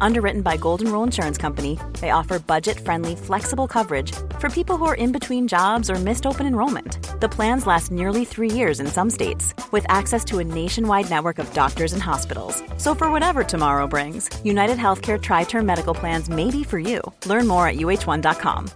Underwritten by Golden Rule Insurance Company, they offer budget friendly, flexible coverage for people who are in between jobs or missed open enrollment. The plans last nearly three years in some states, with access to a nationwide network of doctors and hospitals. So, for whatever tomorrow brings, United Healthcare Tri Term Medical Plans may be for you. Learn more at uh1.com.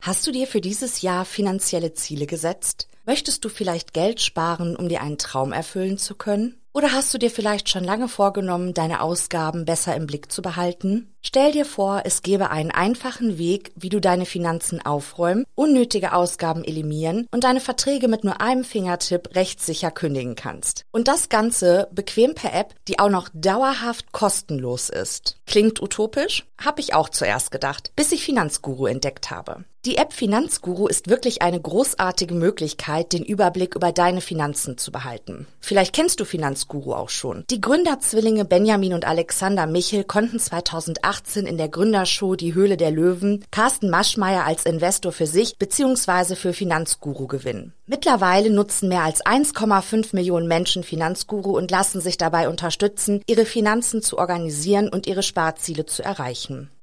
Hast du dir für dieses Jahr finanzielle Ziele gesetzt? Möchtest du vielleicht Geld sparen, um dir einen Traum erfüllen zu können? Oder hast du dir vielleicht schon lange vorgenommen, deine Ausgaben besser im Blick zu behalten? Stell dir vor, es gäbe einen einfachen Weg, wie du deine Finanzen aufräumen, unnötige Ausgaben eliminieren und deine Verträge mit nur einem Fingertipp rechtssicher kündigen kannst. Und das Ganze bequem per App, die auch noch dauerhaft kostenlos ist. Klingt utopisch? Hab ich auch zuerst gedacht, bis ich Finanzguru entdeckt habe. Die App Finanzguru ist wirklich eine großartige Möglichkeit, den Überblick über deine Finanzen zu behalten. Vielleicht kennst du Finanzguru auch schon. Die Gründerzwillinge Benjamin und Alexander Michel konnten 2018 in der Gründershow Die Höhle der Löwen Carsten Maschmeyer als Investor für sich bzw. für Finanzguru gewinnen. Mittlerweile nutzen mehr als 1,5 Millionen Menschen Finanzguru und lassen sich dabei unterstützen, ihre Finanzen zu organisieren und ihre Sparziele zu erreichen.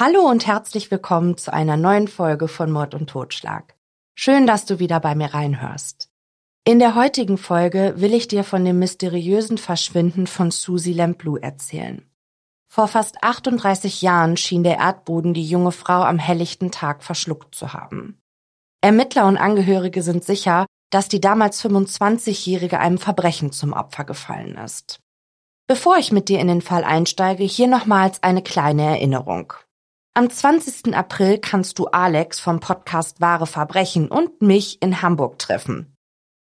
Hallo und herzlich willkommen zu einer neuen Folge von Mord und Totschlag. Schön, dass du wieder bei mir reinhörst. In der heutigen Folge will ich dir von dem mysteriösen Verschwinden von Susie Lamplou erzählen. Vor fast 38 Jahren schien der Erdboden die junge Frau am helllichten Tag verschluckt zu haben. Ermittler und Angehörige sind sicher, dass die damals 25-Jährige einem Verbrechen zum Opfer gefallen ist. Bevor ich mit dir in den Fall einsteige, hier nochmals eine kleine Erinnerung. Am 20. April kannst du Alex vom Podcast Wahre Verbrechen und mich in Hamburg treffen.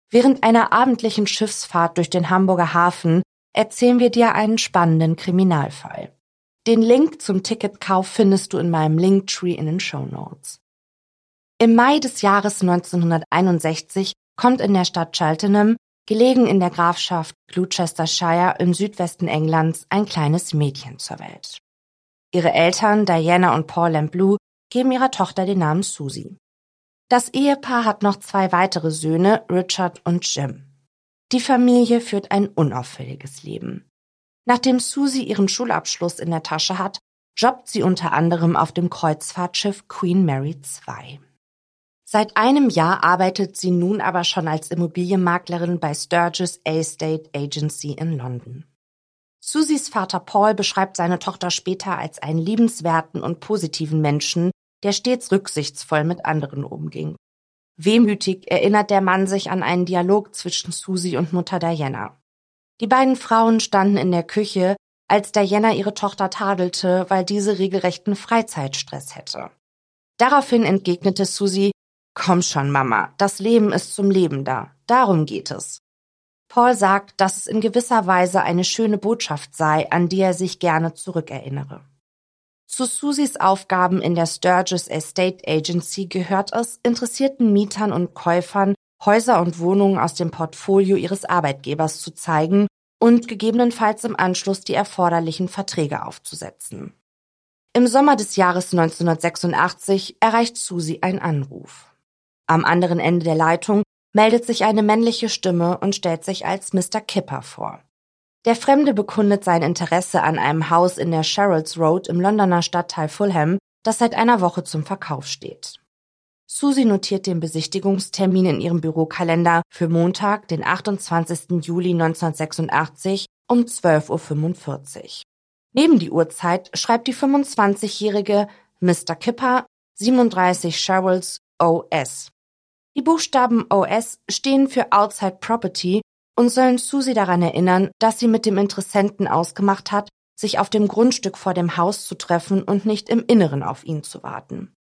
Während einer abendlichen Schiffsfahrt durch den Hamburger Hafen erzählen wir dir einen spannenden Kriminalfall. Den Link zum Ticketkauf findest du in meinem Linktree in den Show Notes. Im Mai des Jahres 1961 kommt in der Stadt Cheltenham, gelegen in der Grafschaft Gloucestershire im Südwesten Englands, ein kleines Mädchen zur Welt. Ihre Eltern, Diana und Paul Lamblou, geben ihrer Tochter den Namen Susie. Das Ehepaar hat noch zwei weitere Söhne, Richard und Jim. Die Familie führt ein unauffälliges Leben. Nachdem Susie ihren Schulabschluss in der Tasche hat, jobbt sie unter anderem auf dem Kreuzfahrtschiff Queen Mary II. Seit einem Jahr arbeitet sie nun aber schon als Immobilienmaklerin bei Sturgis Estate Agency in London. Susies Vater Paul beschreibt seine Tochter später als einen liebenswerten und positiven Menschen, der stets rücksichtsvoll mit anderen umging. Wehmütig erinnert der Mann sich an einen Dialog zwischen Susie und Mutter Diana. Die beiden Frauen standen in der Küche, als Diana ihre Tochter tadelte, weil diese regelrechten Freizeitstress hätte. Daraufhin entgegnete Susie, Komm schon, Mama, das Leben ist zum Leben da. Darum geht es. Paul sagt, dass es in gewisser Weise eine schöne Botschaft sei, an die er sich gerne zurückerinnere. Zu Susis Aufgaben in der Sturgis Estate Agency gehört es, interessierten Mietern und Käufern Häuser und Wohnungen aus dem Portfolio ihres Arbeitgebers zu zeigen und gegebenenfalls im Anschluss die erforderlichen Verträge aufzusetzen. Im Sommer des Jahres 1986 erreicht Susi ein Anruf. Am anderen Ende der Leitung meldet sich eine männliche Stimme und stellt sich als Mr. Kipper vor. Der Fremde bekundet sein Interesse an einem Haus in der Sherrills Road im Londoner Stadtteil Fulham, das seit einer Woche zum Verkauf steht. Susie notiert den Besichtigungstermin in ihrem Bürokalender für Montag, den 28. Juli 1986 um 12.45 Uhr. Neben die Uhrzeit schreibt die 25-jährige Mr. Kipper 37 Sherrills OS. Die Buchstaben OS stehen für Outside Property und sollen Susie daran erinnern, dass sie mit dem Interessenten ausgemacht hat, sich auf dem Grundstück vor dem Haus zu treffen und nicht im Inneren auf ihn zu warten.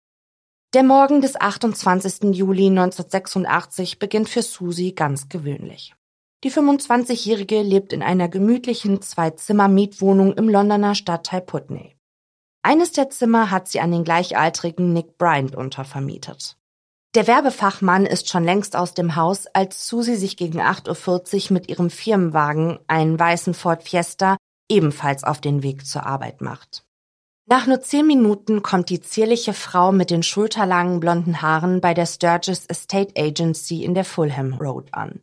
Der Morgen des 28. Juli 1986 beginnt für Susie ganz gewöhnlich. Die 25-Jährige lebt in einer gemütlichen Zwei-Zimmer-Mietwohnung im Londoner Stadtteil Putney. Eines der Zimmer hat sie an den gleichaltrigen Nick Bryant untervermietet. Der Werbefachmann ist schon längst aus dem Haus, als Susi sich gegen 8.40 Uhr mit ihrem Firmenwagen, einen weißen Ford Fiesta, ebenfalls auf den Weg zur Arbeit macht. Nach nur zehn Minuten kommt die zierliche Frau mit den schulterlangen blonden Haaren bei der Sturgis Estate Agency in der Fulham Road an.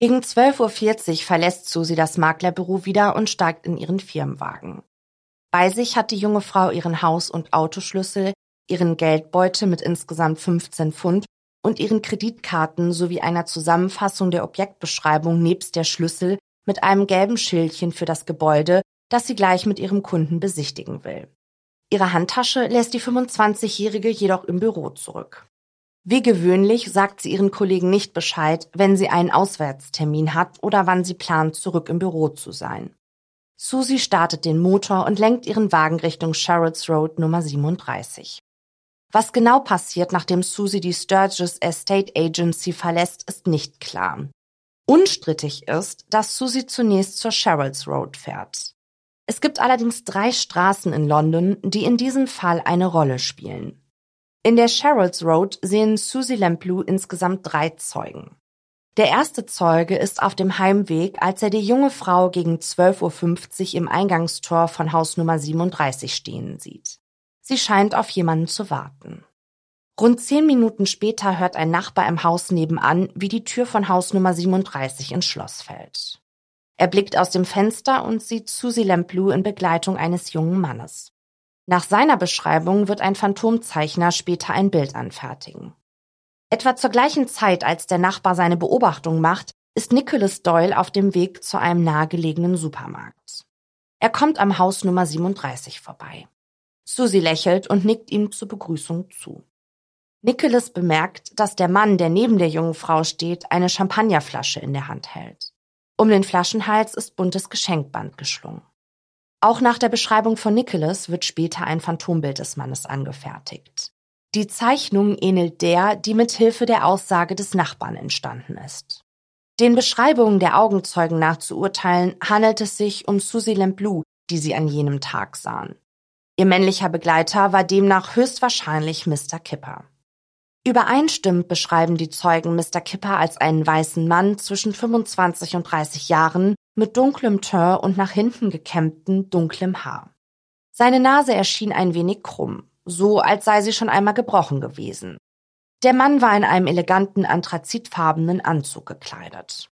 Gegen 12.40 Uhr verlässt Susi das Maklerbüro wieder und steigt in ihren Firmenwagen. Bei sich hat die junge Frau ihren Haus- und Autoschlüssel, ihren Geldbeutel mit insgesamt 15 Pfund und ihren Kreditkarten sowie einer Zusammenfassung der Objektbeschreibung nebst der Schlüssel mit einem gelben Schildchen für das Gebäude, das sie gleich mit ihrem Kunden besichtigen will. Ihre Handtasche lässt die 25-Jährige jedoch im Büro zurück. Wie gewöhnlich sagt sie ihren Kollegen nicht Bescheid, wenn sie einen Auswärtstermin hat oder wann sie plant, zurück im Büro zu sein. Susie startet den Motor und lenkt ihren Wagen Richtung Sherrolds Road Nummer 37. Was genau passiert, nachdem Susie die Sturgis Estate Agency verlässt, ist nicht klar. Unstrittig ist, dass Susie zunächst zur Sherrills Road fährt. Es gibt allerdings drei Straßen in London, die in diesem Fall eine Rolle spielen. In der Sherrills Road sehen Susie Lamplou insgesamt drei Zeugen. Der erste Zeuge ist auf dem Heimweg, als er die junge Frau gegen 12.50 Uhr im Eingangstor von Haus Nummer 37 stehen sieht. Sie scheint auf jemanden zu warten. Rund zehn Minuten später hört ein Nachbar im Haus nebenan, wie die Tür von Haus Nummer 37 ins Schloss fällt. Er blickt aus dem Fenster und sieht Susie Lamplou in Begleitung eines jungen Mannes. Nach seiner Beschreibung wird ein Phantomzeichner später ein Bild anfertigen. Etwa zur gleichen Zeit, als der Nachbar seine Beobachtung macht, ist Nicholas Doyle auf dem Weg zu einem nahegelegenen Supermarkt. Er kommt am Haus Nummer 37 vorbei. Susie lächelt und nickt ihm zur Begrüßung zu. Nicholas bemerkt, dass der Mann, der neben der jungen Frau steht, eine Champagnerflasche in der Hand hält. Um den Flaschenhals ist buntes Geschenkband geschlungen. Auch nach der Beschreibung von Nicholas wird später ein Phantombild des Mannes angefertigt. Die Zeichnung ähnelt der, die mit Hilfe der Aussage des Nachbarn entstanden ist. Den Beschreibungen der Augenzeugen nach zu urteilen, handelt es sich um Susie Lamplou, die sie an jenem Tag sahen. Ihr männlicher Begleiter war demnach höchstwahrscheinlich Mr. Kipper. Übereinstimmend beschreiben die Zeugen Mr. Kipper als einen weißen Mann zwischen 25 und 30 Jahren mit dunklem Teint und nach hinten gekämmtem dunklem Haar. Seine Nase erschien ein wenig krumm, so als sei sie schon einmal gebrochen gewesen. Der Mann war in einem eleganten anthrazitfarbenen Anzug gekleidet.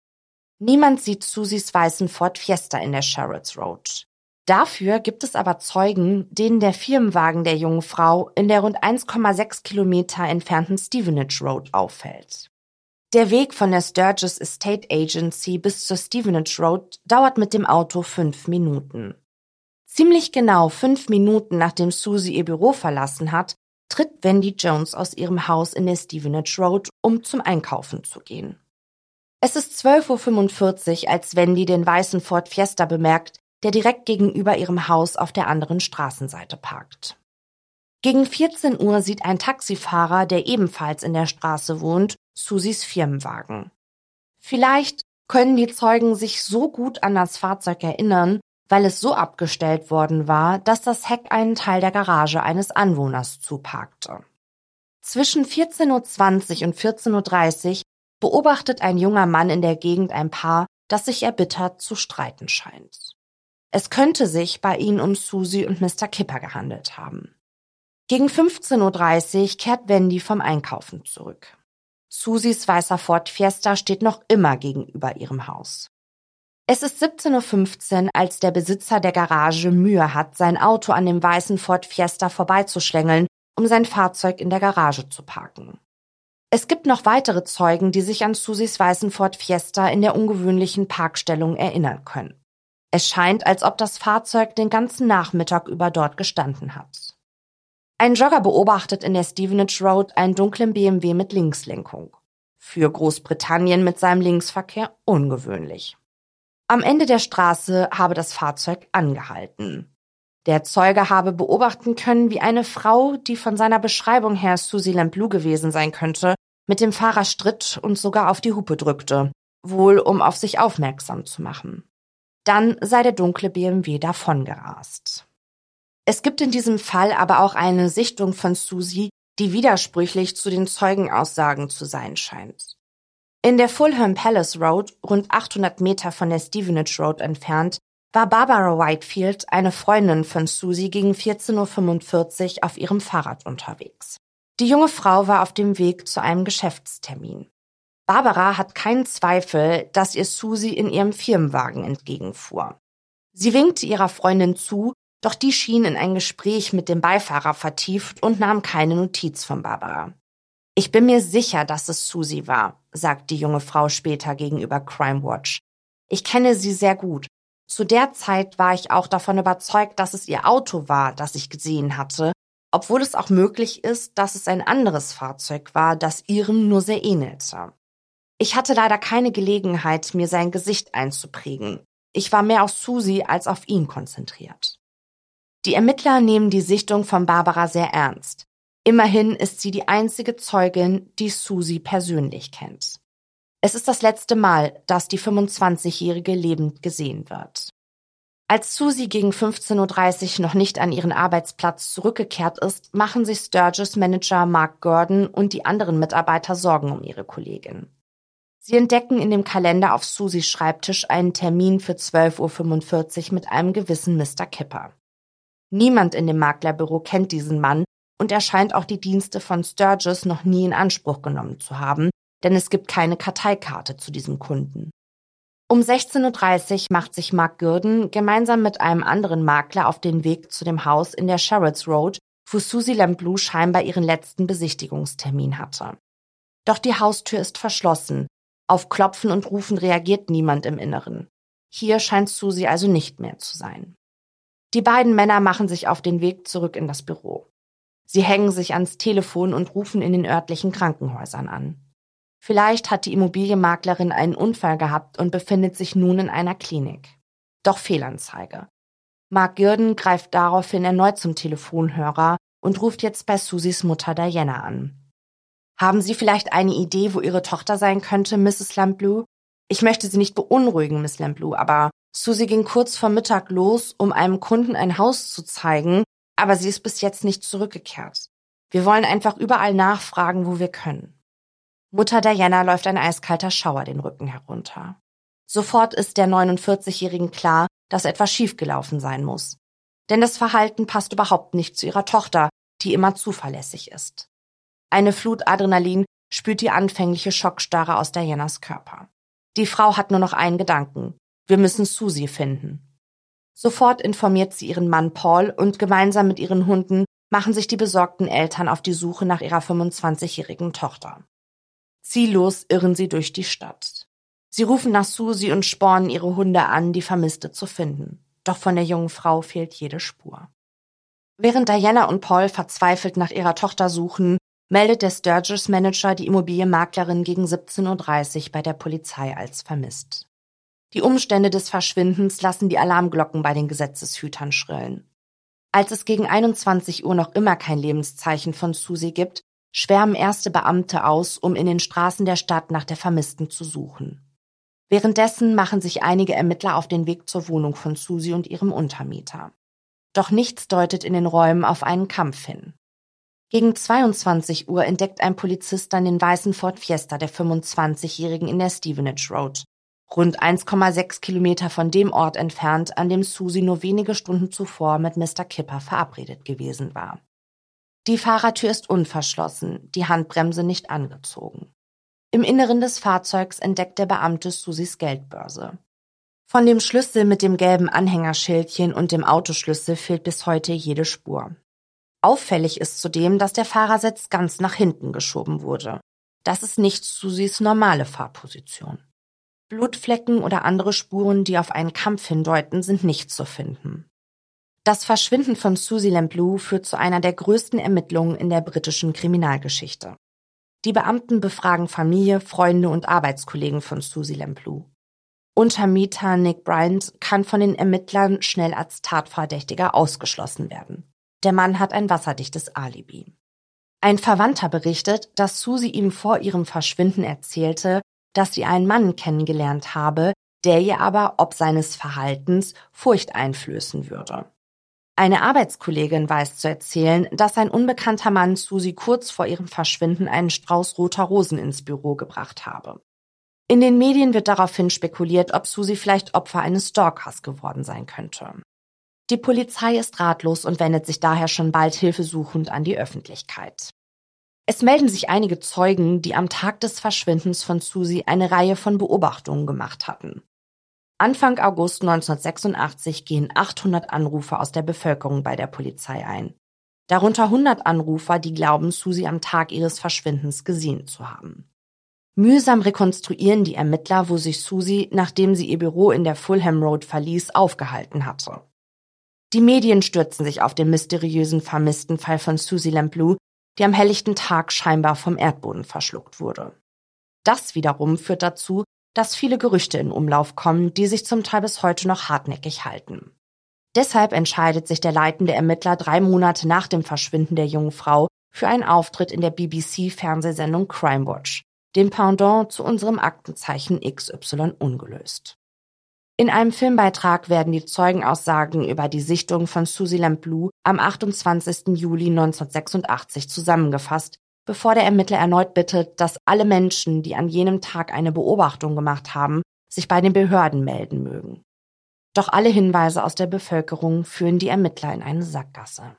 Niemand sieht Susys weißen Ford Fiesta in der Sherrolls Road. Dafür gibt es aber Zeugen, denen der Firmenwagen der jungen Frau in der rund 1,6 Kilometer entfernten Stevenage Road auffällt. Der Weg von der Sturgis Estate Agency bis zur Stevenage Road dauert mit dem Auto fünf Minuten. Ziemlich genau fünf Minuten nachdem Susie ihr Büro verlassen hat, tritt Wendy Jones aus ihrem Haus in der Stevenage Road, um zum Einkaufen zu gehen. Es ist 12.45 Uhr, als Wendy den weißen Ford Fiesta bemerkt, der direkt gegenüber ihrem Haus auf der anderen Straßenseite parkt. Gegen 14 Uhr sieht ein Taxifahrer, der ebenfalls in der Straße wohnt, Susis Firmenwagen. Vielleicht können die Zeugen sich so gut an das Fahrzeug erinnern, weil es so abgestellt worden war, dass das Heck einen Teil der Garage eines Anwohners zuparkte. Zwischen 14.20 Uhr und 14.30 Uhr beobachtet ein junger Mann in der Gegend ein Paar, das sich erbittert zu streiten scheint. Es könnte sich bei ihnen um Susie und Mr. Kipper gehandelt haben. Gegen 15.30 Uhr kehrt Wendy vom Einkaufen zurück. Susies weißer Ford Fiesta steht noch immer gegenüber ihrem Haus. Es ist 17.15 Uhr, als der Besitzer der Garage Mühe hat, sein Auto an dem weißen Ford Fiesta vorbeizuschlängeln, um sein Fahrzeug in der Garage zu parken. Es gibt noch weitere Zeugen, die sich an Susis weißen Ford Fiesta in der ungewöhnlichen Parkstellung erinnern können. Es scheint, als ob das Fahrzeug den ganzen Nachmittag über dort gestanden hat. Ein Jogger beobachtet in der Stevenage Road einen dunklen BMW mit Linkslenkung. Für Großbritannien mit seinem Linksverkehr ungewöhnlich. Am Ende der Straße habe das Fahrzeug angehalten. Der Zeuge habe beobachten können, wie eine Frau, die von seiner Beschreibung her Susie Lamplou gewesen sein könnte, mit dem Fahrer stritt und sogar auf die Hupe drückte, wohl um auf sich aufmerksam zu machen. Dann sei der dunkle BMW davongerast. Es gibt in diesem Fall aber auch eine Sichtung von Susie, die widersprüchlich zu den Zeugenaussagen zu sein scheint. In der Fulham Palace Road, rund 800 Meter von der Stevenage Road entfernt, war Barbara Whitefield, eine Freundin von Susie, gegen 14.45 Uhr auf ihrem Fahrrad unterwegs. Die junge Frau war auf dem Weg zu einem Geschäftstermin. Barbara hat keinen Zweifel, dass ihr Susie in ihrem Firmenwagen entgegenfuhr. Sie winkte ihrer Freundin zu, doch die schien in ein Gespräch mit dem Beifahrer vertieft und nahm keine Notiz von Barbara. Ich bin mir sicher, dass es Susie war, sagt die junge Frau später gegenüber Crime Watch. Ich kenne sie sehr gut. Zu der Zeit war ich auch davon überzeugt, dass es ihr Auto war, das ich gesehen hatte, obwohl es auch möglich ist, dass es ein anderes Fahrzeug war, das ihrem nur sehr ähnelte. Ich hatte leider keine Gelegenheit, mir sein Gesicht einzuprägen. Ich war mehr auf Susie als auf ihn konzentriert. Die Ermittler nehmen die Sichtung von Barbara sehr ernst. Immerhin ist sie die einzige Zeugin, die Susie persönlich kennt. Es ist das letzte Mal, dass die 25-Jährige lebend gesehen wird. Als Susie gegen 15.30 Uhr noch nicht an ihren Arbeitsplatz zurückgekehrt ist, machen sich Sturgis Manager Mark Gordon und die anderen Mitarbeiter Sorgen um ihre Kollegin. Sie entdecken in dem Kalender auf Susies Schreibtisch einen Termin für 12.45 Uhr mit einem gewissen Mr. Kipper. Niemand in dem Maklerbüro kennt diesen Mann und er scheint auch die Dienste von Sturgis noch nie in Anspruch genommen zu haben, denn es gibt keine Karteikarte zu diesem Kunden. Um 16.30 Uhr macht sich Mark Gürden gemeinsam mit einem anderen Makler auf den Weg zu dem Haus in der Sherrolds Road, wo Susie Lamblou scheinbar ihren letzten Besichtigungstermin hatte. Doch die Haustür ist verschlossen. Auf Klopfen und Rufen reagiert niemand im Inneren. Hier scheint Susie also nicht mehr zu sein. Die beiden Männer machen sich auf den Weg zurück in das Büro. Sie hängen sich ans Telefon und rufen in den örtlichen Krankenhäusern an. Vielleicht hat die Immobilienmaklerin einen Unfall gehabt und befindet sich nun in einer Klinik. Doch Fehlanzeige. Mark Gürden greift daraufhin erneut zum Telefonhörer und ruft jetzt bei Susis Mutter Diana an. Haben Sie vielleicht eine Idee, wo Ihre Tochter sein könnte, Mrs. Lamblou? Ich möchte Sie nicht beunruhigen, Miss Lamblou, aber Susie ging kurz vor Mittag los, um einem Kunden ein Haus zu zeigen, aber sie ist bis jetzt nicht zurückgekehrt. Wir wollen einfach überall nachfragen, wo wir können. Mutter Diana läuft ein eiskalter Schauer den Rücken herunter. Sofort ist der 49-Jährigen klar, dass etwas schiefgelaufen sein muss. Denn das Verhalten passt überhaupt nicht zu ihrer Tochter, die immer zuverlässig ist. Eine Flut Adrenalin spürt die anfängliche Schockstarre aus Dianas Körper. Die Frau hat nur noch einen Gedanken. Wir müssen Susie finden. Sofort informiert sie ihren Mann Paul und gemeinsam mit ihren Hunden machen sich die besorgten Eltern auf die Suche nach ihrer 25-jährigen Tochter. Ziellos irren sie durch die Stadt. Sie rufen nach Susie und spornen ihre Hunde an, die Vermisste zu finden. Doch von der jungen Frau fehlt jede Spur. Während Diana und Paul verzweifelt nach ihrer Tochter suchen, meldet der Sturgis Manager die Immobilienmaklerin gegen 17.30 Uhr bei der Polizei als vermisst. Die Umstände des Verschwindens lassen die Alarmglocken bei den Gesetzeshütern schrillen. Als es gegen 21 Uhr noch immer kein Lebenszeichen von Susie gibt, schwärmen erste Beamte aus, um in den Straßen der Stadt nach der Vermissten zu suchen. Währenddessen machen sich einige Ermittler auf den Weg zur Wohnung von Susie und ihrem Untermieter. Doch nichts deutet in den Räumen auf einen Kampf hin. Gegen 22 Uhr entdeckt ein Polizist dann den weißen Ford Fiesta der 25-Jährigen in der Stevenage Road, rund 1,6 Kilometer von dem Ort entfernt, an dem Susie nur wenige Stunden zuvor mit Mr. Kipper verabredet gewesen war. Die Fahrertür ist unverschlossen, die Handbremse nicht angezogen. Im Inneren des Fahrzeugs entdeckt der Beamte Susis Geldbörse. Von dem Schlüssel mit dem gelben Anhängerschildchen und dem Autoschlüssel fehlt bis heute jede Spur. Auffällig ist zudem, dass der Fahrersitz ganz nach hinten geschoben wurde. Das ist nicht Susis normale Fahrposition. Blutflecken oder andere Spuren, die auf einen Kampf hindeuten, sind nicht zu finden. Das Verschwinden von Susie Lamblou führt zu einer der größten Ermittlungen in der britischen Kriminalgeschichte. Die Beamten befragen Familie, Freunde und Arbeitskollegen von Susie Lamblou. Untermieter Nick Bryant kann von den Ermittlern schnell als Tatverdächtiger ausgeschlossen werden. Der Mann hat ein wasserdichtes Alibi. Ein Verwandter berichtet, dass Susie ihm vor ihrem Verschwinden erzählte, dass sie einen Mann kennengelernt habe, der ihr aber ob seines Verhaltens Furcht einflößen würde. Eine Arbeitskollegin weiß zu erzählen, dass ein unbekannter Mann Susi kurz vor ihrem Verschwinden einen Strauß roter Rosen ins Büro gebracht habe. In den Medien wird daraufhin spekuliert, ob Susi vielleicht Opfer eines Stalkers geworden sein könnte. Die Polizei ist ratlos und wendet sich daher schon bald hilfesuchend an die Öffentlichkeit. Es melden sich einige Zeugen, die am Tag des Verschwindens von Susi eine Reihe von Beobachtungen gemacht hatten. Anfang August 1986 gehen 800 Anrufer aus der Bevölkerung bei der Polizei ein. Darunter 100 Anrufer, die glauben, Susi am Tag ihres Verschwindens gesehen zu haben. Mühsam rekonstruieren die Ermittler, wo sich Susi, nachdem sie ihr Büro in der Fulham Road verließ, aufgehalten hatte. Die Medien stürzen sich auf den mysteriösen vermissten Fall von Susie Lamblou, die am helllichten Tag scheinbar vom Erdboden verschluckt wurde. Das wiederum führt dazu, dass viele Gerüchte in Umlauf kommen, die sich zum Teil bis heute noch hartnäckig halten. Deshalb entscheidet sich der leitende Ermittler drei Monate nach dem Verschwinden der jungen Frau für einen Auftritt in der BBC-Fernsehsendung Crime Watch, dem Pendant zu unserem Aktenzeichen XY ungelöst. In einem Filmbeitrag werden die Zeugenaussagen über die Sichtung von Susie Lamblou am 28. Juli 1986 zusammengefasst, bevor der Ermittler erneut bittet, dass alle Menschen, die an jenem Tag eine Beobachtung gemacht haben, sich bei den Behörden melden mögen. Doch alle Hinweise aus der Bevölkerung führen die Ermittler in eine Sackgasse.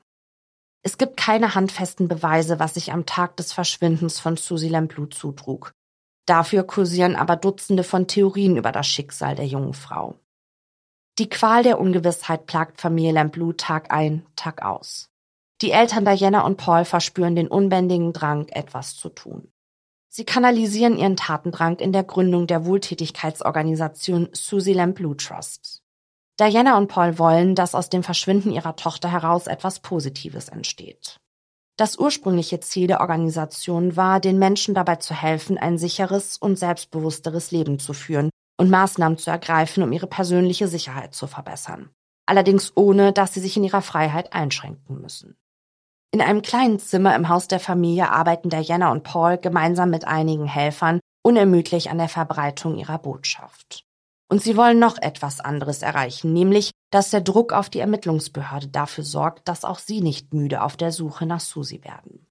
Es gibt keine handfesten Beweise, was sich am Tag des Verschwindens von Susie Lamblou zutrug. Dafür kursieren aber Dutzende von Theorien über das Schicksal der jungen Frau. Die Qual der Ungewissheit plagt Familie Lamblou Tag ein, Tag aus. Die Eltern Diana und Paul verspüren den unbändigen Drang, etwas zu tun. Sie kanalisieren ihren Tatendrang in der Gründung der Wohltätigkeitsorganisation Susie Lamblou Trust. Diana und Paul wollen, dass aus dem Verschwinden ihrer Tochter heraus etwas Positives entsteht. Das ursprüngliche Ziel der Organisation war, den Menschen dabei zu helfen, ein sicheres und selbstbewussteres Leben zu führen und Maßnahmen zu ergreifen, um ihre persönliche Sicherheit zu verbessern. Allerdings ohne, dass sie sich in ihrer Freiheit einschränken müssen. In einem kleinen Zimmer im Haus der Familie arbeiten Diana und Paul gemeinsam mit einigen Helfern unermüdlich an der Verbreitung ihrer Botschaft. Und sie wollen noch etwas anderes erreichen, nämlich, dass der Druck auf die Ermittlungsbehörde dafür sorgt, dass auch sie nicht müde auf der Suche nach Susi werden.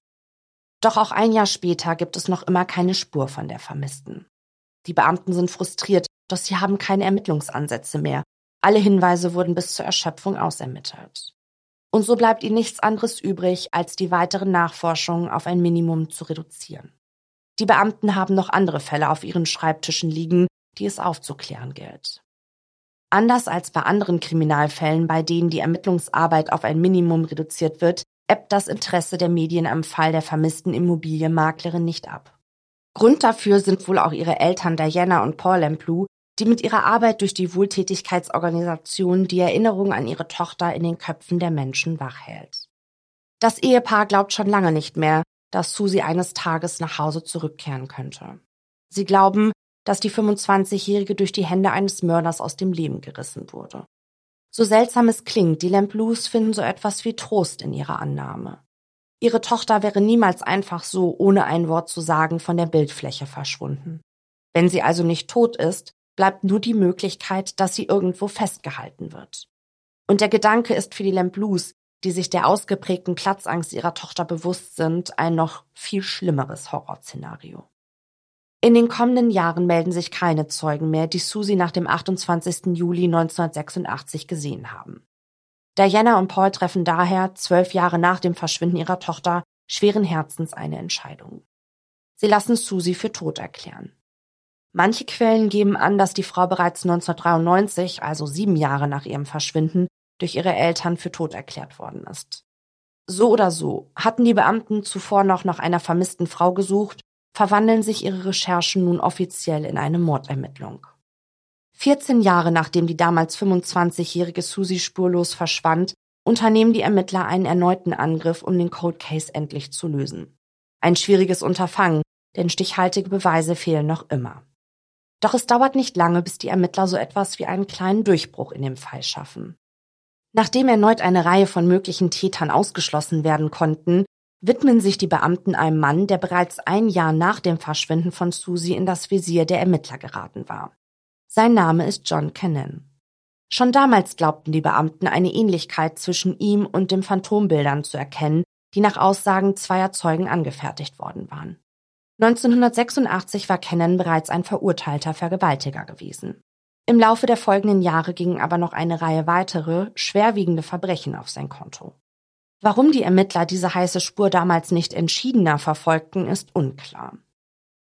Doch auch ein Jahr später gibt es noch immer keine Spur von der Vermissten. Die Beamten sind frustriert, doch sie haben keine Ermittlungsansätze mehr. Alle Hinweise wurden bis zur Erschöpfung ausermittelt. Und so bleibt ihnen nichts anderes übrig, als die weiteren Nachforschungen auf ein Minimum zu reduzieren. Die Beamten haben noch andere Fälle auf ihren Schreibtischen liegen, die es aufzuklären gilt. Anders als bei anderen Kriminalfällen, bei denen die Ermittlungsarbeit auf ein Minimum reduziert wird, ebbt das Interesse der Medien am Fall der vermissten Immobilienmaklerin nicht ab. Grund dafür sind wohl auch ihre Eltern Diana und Paul Lemplou, die mit ihrer Arbeit durch die Wohltätigkeitsorganisation die Erinnerung an ihre Tochter in den Köpfen der Menschen wachhält. Das Ehepaar glaubt schon lange nicht mehr, dass Susie eines Tages nach Hause zurückkehren könnte. Sie glauben, dass die 25-Jährige durch die Hände eines Mörders aus dem Leben gerissen wurde. So seltsam es klingt, die Lamplus finden so etwas wie Trost in ihrer Annahme. Ihre Tochter wäre niemals einfach so, ohne ein Wort zu sagen, von der Bildfläche verschwunden. Wenn sie also nicht tot ist, bleibt nur die Möglichkeit, dass sie irgendwo festgehalten wird. Und der Gedanke ist für die Lamplus, die sich der ausgeprägten Platzangst ihrer Tochter bewusst sind, ein noch viel schlimmeres Horrorszenario. In den kommenden Jahren melden sich keine Zeugen mehr, die Susie nach dem 28. Juli 1986 gesehen haben. Diana und Paul treffen daher, zwölf Jahre nach dem Verschwinden ihrer Tochter, schweren Herzens eine Entscheidung. Sie lassen Susie für tot erklären. Manche Quellen geben an, dass die Frau bereits 1993, also sieben Jahre nach ihrem Verschwinden, durch ihre Eltern für tot erklärt worden ist. So oder so hatten die Beamten zuvor noch nach einer vermissten Frau gesucht verwandeln sich ihre Recherchen nun offiziell in eine Mordermittlung. 14 Jahre nachdem die damals 25-jährige Susie spurlos verschwand, unternehmen die Ermittler einen erneuten Angriff, um den Cold Case endlich zu lösen. Ein schwieriges Unterfangen, denn stichhaltige Beweise fehlen noch immer. Doch es dauert nicht lange, bis die Ermittler so etwas wie einen kleinen Durchbruch in dem Fall schaffen. Nachdem erneut eine Reihe von möglichen Tätern ausgeschlossen werden konnten, widmen sich die Beamten einem Mann, der bereits ein Jahr nach dem Verschwinden von Susie in das Visier der Ermittler geraten war. Sein Name ist John Cannon. Schon damals glaubten die Beamten eine Ähnlichkeit zwischen ihm und den Phantombildern zu erkennen, die nach Aussagen zweier Zeugen angefertigt worden waren. 1986 war Cannon bereits ein verurteilter Vergewaltiger gewesen. Im Laufe der folgenden Jahre gingen aber noch eine Reihe weitere, schwerwiegende Verbrechen auf sein Konto. Warum die Ermittler diese heiße Spur damals nicht entschiedener verfolgten, ist unklar.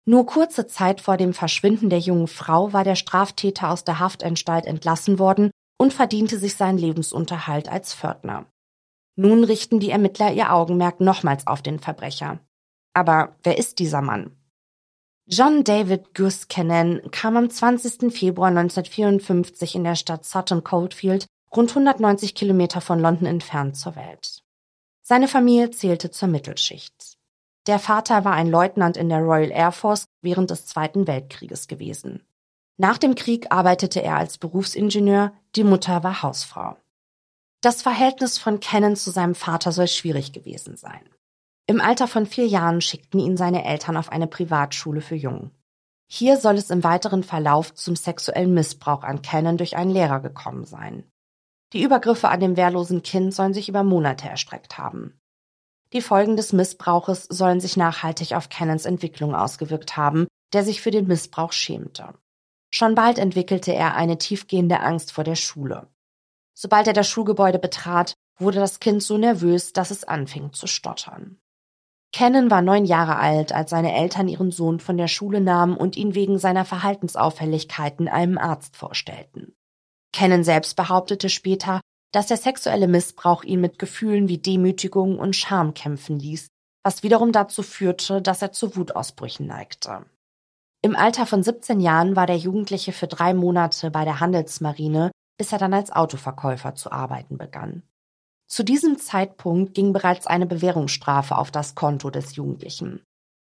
Nur kurze Zeit vor dem Verschwinden der jungen Frau war der Straftäter aus der Haftanstalt entlassen worden und verdiente sich seinen Lebensunterhalt als Pförtner. Nun richten die Ermittler ihr Augenmerk nochmals auf den Verbrecher. Aber wer ist dieser Mann? John David Guskenen kam am 20. Februar 1954 in der Stadt Sutton Coldfield, rund 190 Kilometer von London entfernt, zur Welt. Seine Familie zählte zur Mittelschicht. Der Vater war ein Leutnant in der Royal Air Force während des Zweiten Weltkrieges gewesen. Nach dem Krieg arbeitete er als Berufsingenieur, die Mutter war Hausfrau. Das Verhältnis von Cannon zu seinem Vater soll schwierig gewesen sein. Im Alter von vier Jahren schickten ihn seine Eltern auf eine Privatschule für Jungen. Hier soll es im weiteren Verlauf zum sexuellen Missbrauch an Cannon durch einen Lehrer gekommen sein. Die Übergriffe an dem wehrlosen Kind sollen sich über Monate erstreckt haben. Die Folgen des Missbrauches sollen sich nachhaltig auf Cannons Entwicklung ausgewirkt haben, der sich für den Missbrauch schämte. Schon bald entwickelte er eine tiefgehende Angst vor der Schule. Sobald er das Schulgebäude betrat, wurde das Kind so nervös, dass es anfing zu stottern. Cannon war neun Jahre alt, als seine Eltern ihren Sohn von der Schule nahmen und ihn wegen seiner Verhaltensauffälligkeiten einem Arzt vorstellten. Cannon selbst behauptete später, dass der sexuelle Missbrauch ihn mit Gefühlen wie Demütigung und Scham kämpfen ließ, was wiederum dazu führte, dass er zu Wutausbrüchen neigte. Im Alter von 17 Jahren war der Jugendliche für drei Monate bei der Handelsmarine, bis er dann als Autoverkäufer zu arbeiten begann. Zu diesem Zeitpunkt ging bereits eine Bewährungsstrafe auf das Konto des Jugendlichen.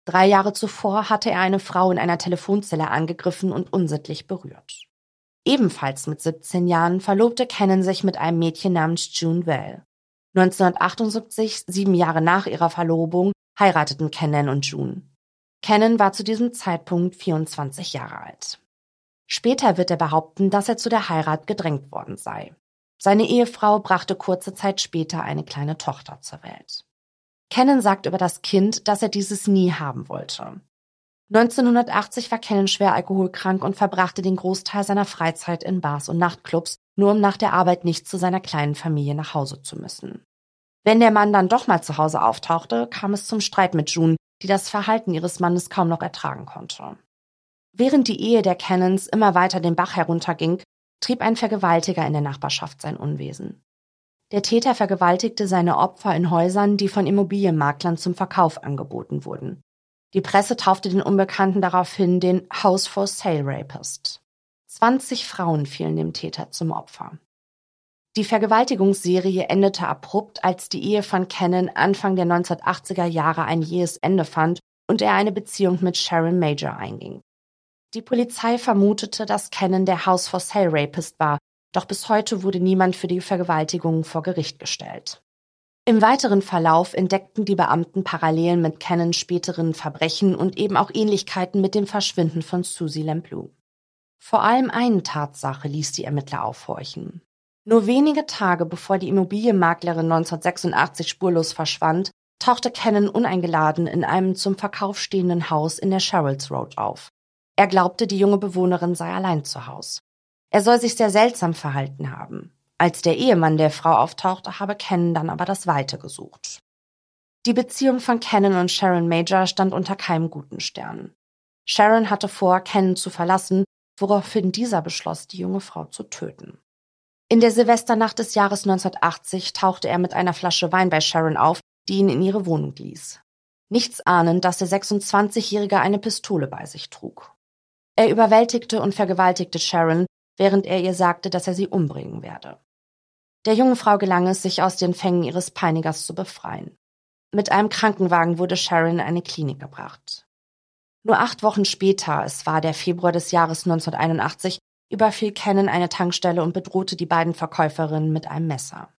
Drei Jahre zuvor hatte er eine Frau in einer Telefonzelle angegriffen und unsittlich berührt. Ebenfalls mit 17 Jahren verlobte Cannon sich mit einem Mädchen namens June Bell. 1978, sieben Jahre nach ihrer Verlobung, heirateten Cannon und June. Cannon war zu diesem Zeitpunkt 24 Jahre alt. Später wird er behaupten, dass er zu der Heirat gedrängt worden sei. Seine Ehefrau brachte kurze Zeit später eine kleine Tochter zur Welt. Cannon sagt über das Kind, dass er dieses nie haben wollte. 1980 war Cannon schwer alkoholkrank und verbrachte den Großteil seiner Freizeit in Bars und Nachtclubs, nur um nach der Arbeit nicht zu seiner kleinen Familie nach Hause zu müssen. Wenn der Mann dann doch mal zu Hause auftauchte, kam es zum Streit mit June, die das Verhalten ihres Mannes kaum noch ertragen konnte. Während die Ehe der Cannons immer weiter den Bach herunterging, trieb ein Vergewaltiger in der Nachbarschaft sein Unwesen. Der Täter vergewaltigte seine Opfer in Häusern, die von Immobilienmaklern zum Verkauf angeboten wurden. Die Presse taufte den Unbekannten daraufhin den House for Sale Rapist. 20 Frauen fielen dem Täter zum Opfer. Die Vergewaltigungsserie endete abrupt, als die Ehe von Cannon Anfang der 1980er Jahre ein jähes Ende fand und er eine Beziehung mit Sharon Major einging. Die Polizei vermutete, dass Cannon der House for Sale Rapist war, doch bis heute wurde niemand für die Vergewaltigungen vor Gericht gestellt. Im weiteren Verlauf entdeckten die Beamten Parallelen mit Cannons späteren Verbrechen und eben auch Ähnlichkeiten mit dem Verschwinden von Susie Lamplou. Vor allem eine Tatsache ließ die Ermittler aufhorchen. Nur wenige Tage bevor die Immobilienmaklerin 1986 spurlos verschwand, tauchte Cannon uneingeladen in einem zum Verkauf stehenden Haus in der Sherrills Road auf. Er glaubte, die junge Bewohnerin sei allein zu Haus. Er soll sich sehr seltsam verhalten haben. Als der Ehemann der Frau auftauchte, habe Cannon dann aber das Weite gesucht. Die Beziehung von Cannon und Sharon Major stand unter keinem guten Stern. Sharon hatte vor, Cannon zu verlassen, woraufhin dieser beschloss, die junge Frau zu töten. In der Silvesternacht des Jahres 1980 tauchte er mit einer Flasche Wein bei Sharon auf, die ihn in ihre Wohnung ließ. Nichts ahnend, dass der 26-Jährige eine Pistole bei sich trug. Er überwältigte und vergewaltigte Sharon, während er ihr sagte, dass er sie umbringen werde. Der jungen Frau gelang es, sich aus den Fängen ihres Peinigers zu befreien. Mit einem Krankenwagen wurde Sharon in eine Klinik gebracht. Nur acht Wochen später, es war der Februar des Jahres 1981, überfiel Cannon eine Tankstelle und bedrohte die beiden Verkäuferinnen mit einem Messer.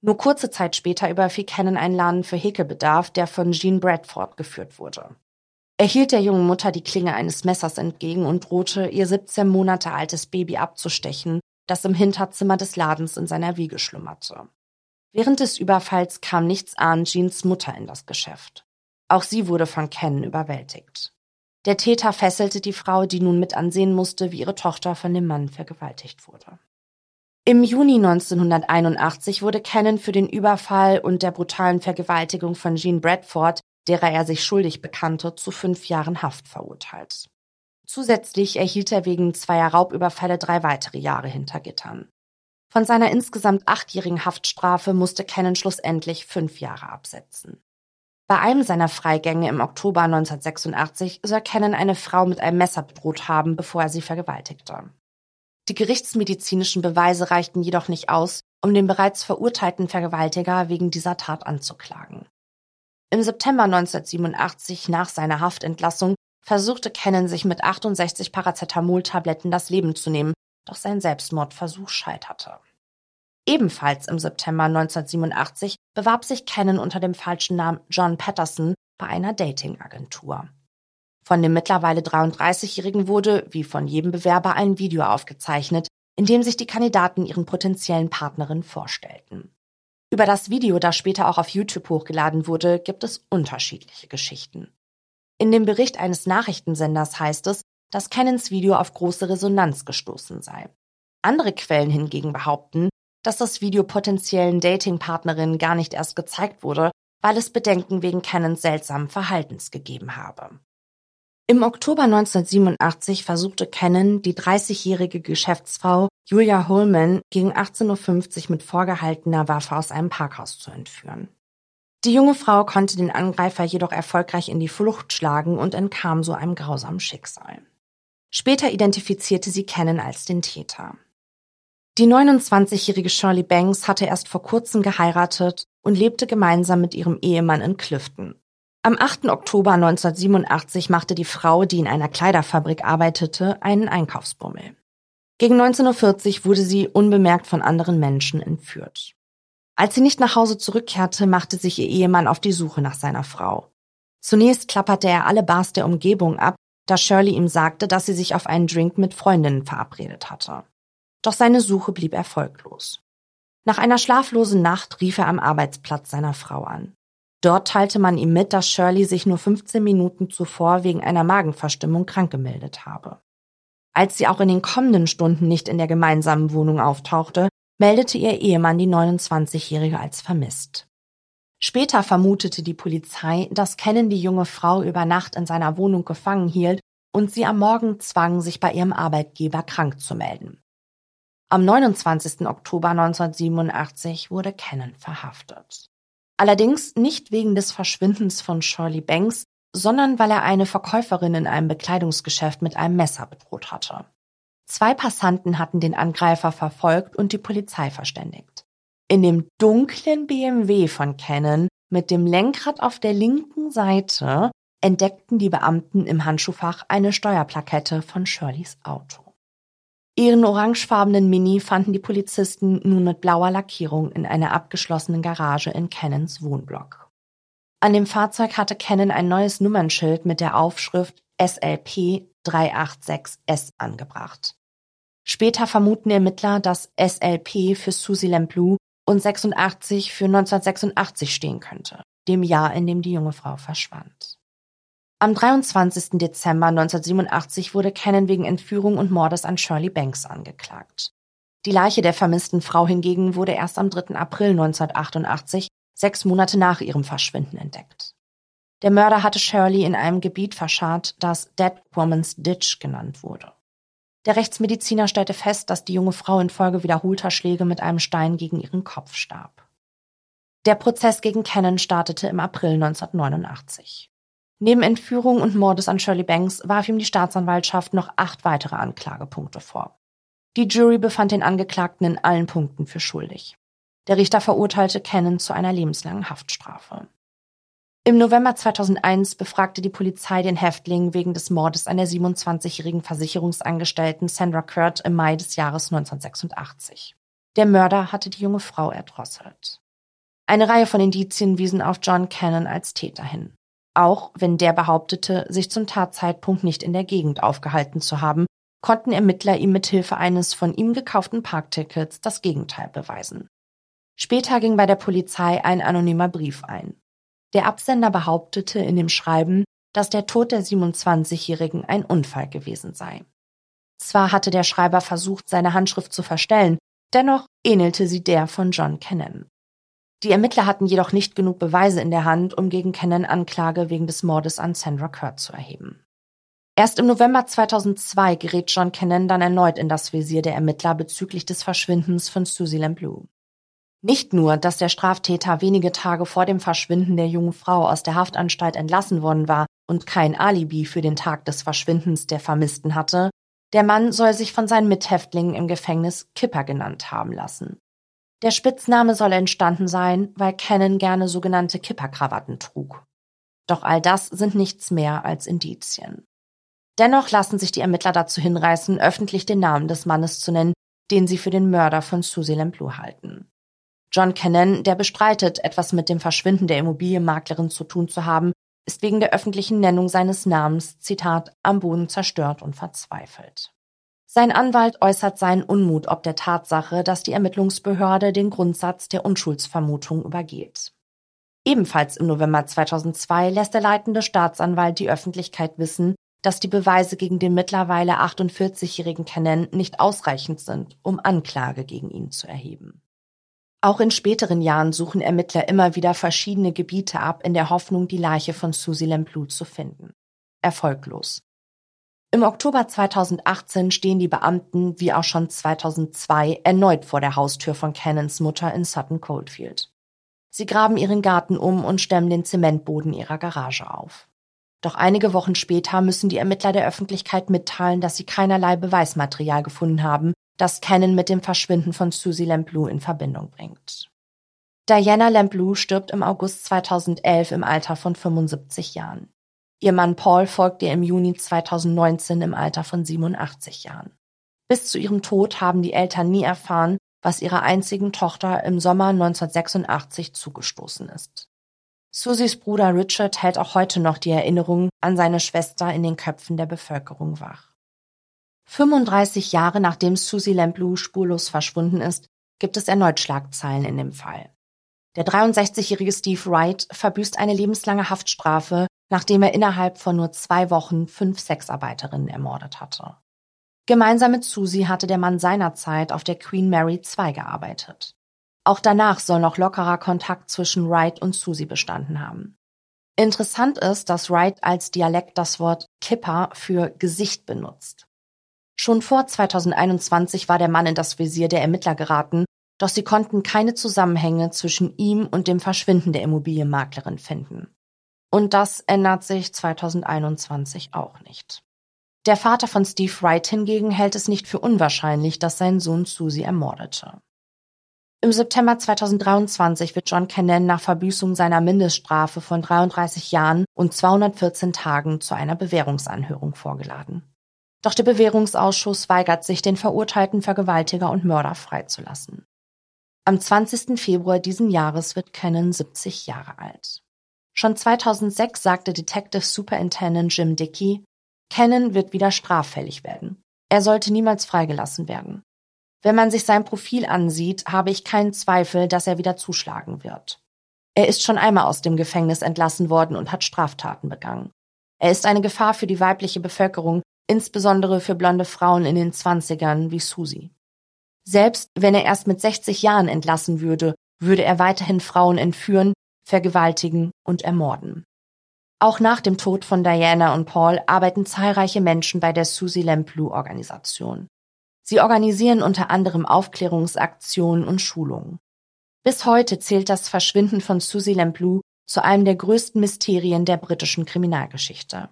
Nur kurze Zeit später überfiel Cannon einen Laden für Häkelbedarf, der von Jean Bradford geführt wurde. Er hielt der jungen Mutter die Klinge eines Messers entgegen und drohte, ihr 17 Monate altes Baby abzustechen, das im Hinterzimmer des Ladens in seiner Wiege schlummerte. Während des Überfalls kam nichts ahnend Jeans Mutter in das Geschäft. Auch sie wurde von Ken überwältigt. Der Täter fesselte die Frau, die nun mit ansehen musste, wie ihre Tochter von dem Mann vergewaltigt wurde. Im Juni 1981 wurde Cannon für den Überfall und der brutalen Vergewaltigung von Jean Bradford derer er sich schuldig bekannte, zu fünf Jahren Haft verurteilt. Zusätzlich erhielt er wegen zweier Raubüberfälle drei weitere Jahre hinter Gittern. Von seiner insgesamt achtjährigen Haftstrafe musste Cannon schlussendlich fünf Jahre absetzen. Bei einem seiner Freigänge im Oktober 1986 soll Cannon eine Frau mit einem Messer bedroht haben, bevor er sie vergewaltigte. Die gerichtsmedizinischen Beweise reichten jedoch nicht aus, um den bereits verurteilten Vergewaltiger wegen dieser Tat anzuklagen. Im September 1987 nach seiner Haftentlassung versuchte Cannon sich mit 68 Paracetamol-Tabletten das Leben zu nehmen, doch sein Selbstmordversuch scheiterte. Ebenfalls im September 1987 bewarb sich Cannon unter dem falschen Namen John Patterson bei einer Datingagentur. Von dem mittlerweile 33-Jährigen wurde, wie von jedem Bewerber, ein Video aufgezeichnet, in dem sich die Kandidaten ihren potenziellen Partnerinnen vorstellten. Über das Video, das später auch auf YouTube hochgeladen wurde, gibt es unterschiedliche Geschichten. In dem Bericht eines Nachrichtensenders heißt es, dass Cannons Video auf große Resonanz gestoßen sei. Andere Quellen hingegen behaupten, dass das Video potenziellen Datingpartnerinnen gar nicht erst gezeigt wurde, weil es Bedenken wegen Cannons seltsamen Verhaltens gegeben habe. Im Oktober 1987 versuchte Cannon, die 30-jährige Geschäftsfrau Julia Holman gegen 18.50 Uhr mit vorgehaltener Waffe aus einem Parkhaus zu entführen. Die junge Frau konnte den Angreifer jedoch erfolgreich in die Flucht schlagen und entkam so einem grausamen Schicksal. Später identifizierte sie Cannon als den Täter. Die 29-jährige Shirley Banks hatte erst vor kurzem geheiratet und lebte gemeinsam mit ihrem Ehemann in Clifton. Am 8. Oktober 1987 machte die Frau, die in einer Kleiderfabrik arbeitete, einen Einkaufsbummel. Gegen 19.40 Uhr wurde sie unbemerkt von anderen Menschen entführt. Als sie nicht nach Hause zurückkehrte, machte sich ihr Ehemann auf die Suche nach seiner Frau. Zunächst klapperte er alle Bars der Umgebung ab, da Shirley ihm sagte, dass sie sich auf einen Drink mit Freundinnen verabredet hatte. Doch seine Suche blieb erfolglos. Nach einer schlaflosen Nacht rief er am Arbeitsplatz seiner Frau an. Dort teilte man ihm mit, dass Shirley sich nur 15 Minuten zuvor wegen einer Magenverstimmung krank gemeldet habe. Als sie auch in den kommenden Stunden nicht in der gemeinsamen Wohnung auftauchte, meldete ihr Ehemann die 29-Jährige als vermisst. Später vermutete die Polizei, dass Cannon die junge Frau über Nacht in seiner Wohnung gefangen hielt und sie am Morgen zwang, sich bei ihrem Arbeitgeber krank zu melden. Am 29. Oktober 1987 wurde Cannon verhaftet. Allerdings nicht wegen des Verschwindens von Shirley Banks, sondern weil er eine Verkäuferin in einem Bekleidungsgeschäft mit einem Messer bedroht hatte. Zwei Passanten hatten den Angreifer verfolgt und die Polizei verständigt. In dem dunklen BMW von Cannon mit dem Lenkrad auf der linken Seite entdeckten die Beamten im Handschuhfach eine Steuerplakette von Shirleys Auto. Ihren orangefarbenen Mini fanden die Polizisten nun mit blauer Lackierung in einer abgeschlossenen Garage in Cannons Wohnblock. An dem Fahrzeug hatte Cannon ein neues Nummernschild mit der Aufschrift SLP 386S angebracht. Später vermuten Ermittler, dass SLP für Susie Lamplou und 86 für 1986 stehen könnte, dem Jahr, in dem die junge Frau verschwand. Am 23. Dezember 1987 wurde Cannon wegen Entführung und Mordes an Shirley Banks angeklagt. Die Leiche der vermissten Frau hingegen wurde erst am 3. April 1988, sechs Monate nach ihrem Verschwinden, entdeckt. Der Mörder hatte Shirley in einem Gebiet verscharrt, das Dead Woman's Ditch genannt wurde. Der Rechtsmediziner stellte fest, dass die junge Frau infolge wiederholter Schläge mit einem Stein gegen ihren Kopf starb. Der Prozess gegen Cannon startete im April 1989. Neben Entführung und Mordes an Shirley Banks warf ihm die Staatsanwaltschaft noch acht weitere Anklagepunkte vor. Die Jury befand den Angeklagten in allen Punkten für schuldig. Der Richter verurteilte Cannon zu einer lebenslangen Haftstrafe. Im November 2001 befragte die Polizei den Häftling wegen des Mordes an der 27-jährigen Versicherungsangestellten Sandra Kurt im Mai des Jahres 1986. Der Mörder hatte die junge Frau erdrosselt. Eine Reihe von Indizien wiesen auf John Cannon als Täter hin. Auch wenn der behauptete, sich zum Tatzeitpunkt nicht in der Gegend aufgehalten zu haben, konnten Ermittler ihm mithilfe eines von ihm gekauften Parktickets das Gegenteil beweisen. Später ging bei der Polizei ein anonymer Brief ein. Der Absender behauptete in dem Schreiben, dass der Tod der 27-Jährigen ein Unfall gewesen sei. Zwar hatte der Schreiber versucht, seine Handschrift zu verstellen, dennoch ähnelte sie der von John Cannon. Die Ermittler hatten jedoch nicht genug Beweise in der Hand, um gegen Cannon Anklage wegen des Mordes an Sandra Kurt zu erheben. Erst im November 2002 gerät John Cannon dann erneut in das Visier der Ermittler bezüglich des Verschwindens von Susie Lamblou. Nicht nur, dass der Straftäter wenige Tage vor dem Verschwinden der jungen Frau aus der Haftanstalt entlassen worden war und kein Alibi für den Tag des Verschwindens der Vermissten hatte, der Mann soll sich von seinen Mithäftlingen im Gefängnis Kipper genannt haben lassen. Der Spitzname soll entstanden sein, weil Cannon gerne sogenannte Kipperkrawatten trug. Doch all das sind nichts mehr als Indizien. Dennoch lassen sich die Ermittler dazu hinreißen, öffentlich den Namen des Mannes zu nennen, den sie für den Mörder von Susie Lamplou halten. John Cannon, der bestreitet, etwas mit dem Verschwinden der Immobilienmaklerin zu tun zu haben, ist wegen der öffentlichen Nennung seines Namens, Zitat, am Boden zerstört und verzweifelt. Sein Anwalt äußert seinen Unmut ob der Tatsache, dass die Ermittlungsbehörde den Grundsatz der Unschuldsvermutung übergeht. Ebenfalls im November 2002 lässt der leitende Staatsanwalt die Öffentlichkeit wissen, dass die Beweise gegen den mittlerweile 48-jährigen Cannon nicht ausreichend sind, um Anklage gegen ihn zu erheben. Auch in späteren Jahren suchen Ermittler immer wieder verschiedene Gebiete ab, in der Hoffnung, die Leiche von Susie Lamplou zu finden. Erfolglos. Im Oktober 2018 stehen die Beamten, wie auch schon 2002, erneut vor der Haustür von Cannons Mutter in Sutton Coldfield. Sie graben ihren Garten um und stemmen den Zementboden ihrer Garage auf. Doch einige Wochen später müssen die Ermittler der Öffentlichkeit mitteilen, dass sie keinerlei Beweismaterial gefunden haben, das Cannon mit dem Verschwinden von Susie Lamplou in Verbindung bringt. Diana Lamplou stirbt im August 2011 im Alter von 75 Jahren. Ihr Mann Paul folgt ihr im Juni 2019 im Alter von 87 Jahren. Bis zu ihrem Tod haben die Eltern nie erfahren, was ihrer einzigen Tochter im Sommer 1986 zugestoßen ist. Susies Bruder Richard hält auch heute noch die Erinnerung an seine Schwester in den Köpfen der Bevölkerung wach. 35 Jahre nachdem Susie Lamplou spurlos verschwunden ist, gibt es erneut Schlagzeilen in dem Fall. Der 63-jährige Steve Wright verbüßt eine lebenslange Haftstrafe, nachdem er innerhalb von nur zwei Wochen fünf Sexarbeiterinnen ermordet hatte. Gemeinsam mit Susie hatte der Mann seinerzeit auf der Queen Mary II gearbeitet. Auch danach soll noch lockerer Kontakt zwischen Wright und Susie bestanden haben. Interessant ist, dass Wright als Dialekt das Wort Kipper für Gesicht benutzt. Schon vor 2021 war der Mann in das Visier der Ermittler geraten, doch sie konnten keine Zusammenhänge zwischen ihm und dem Verschwinden der Immobilienmaklerin finden. Und das ändert sich 2021 auch nicht. Der Vater von Steve Wright hingegen hält es nicht für unwahrscheinlich, dass sein Sohn Susie ermordete. Im September 2023 wird John Cannon nach Verbüßung seiner Mindeststrafe von 33 Jahren und 214 Tagen zu einer Bewährungsanhörung vorgeladen. Doch der Bewährungsausschuss weigert sich, den verurteilten Vergewaltiger und Mörder freizulassen. Am 20. Februar diesen Jahres wird Cannon 70 Jahre alt. Schon 2006 sagte Detective Superintendent Jim Dickey, Cannon wird wieder straffällig werden. Er sollte niemals freigelassen werden. Wenn man sich sein Profil ansieht, habe ich keinen Zweifel, dass er wieder zuschlagen wird. Er ist schon einmal aus dem Gefängnis entlassen worden und hat Straftaten begangen. Er ist eine Gefahr für die weibliche Bevölkerung, insbesondere für blonde Frauen in den Zwanzigern wie Susie. Selbst wenn er erst mit 60 Jahren entlassen würde, würde er weiterhin Frauen entführen, vergewaltigen und ermorden. Auch nach dem Tod von Diana und Paul arbeiten zahlreiche Menschen bei der Susie Lamplou Organisation. Sie organisieren unter anderem Aufklärungsaktionen und Schulungen. Bis heute zählt das Verschwinden von Susie Lamplou zu einem der größten Mysterien der britischen Kriminalgeschichte.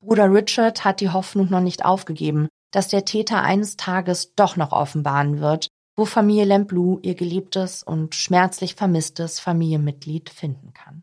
Bruder Richard hat die Hoffnung noch nicht aufgegeben, dass der Täter eines Tages doch noch offenbaren wird, wo Familie Lamplou ihr geliebtes und schmerzlich vermisstes Familienmitglied finden kann.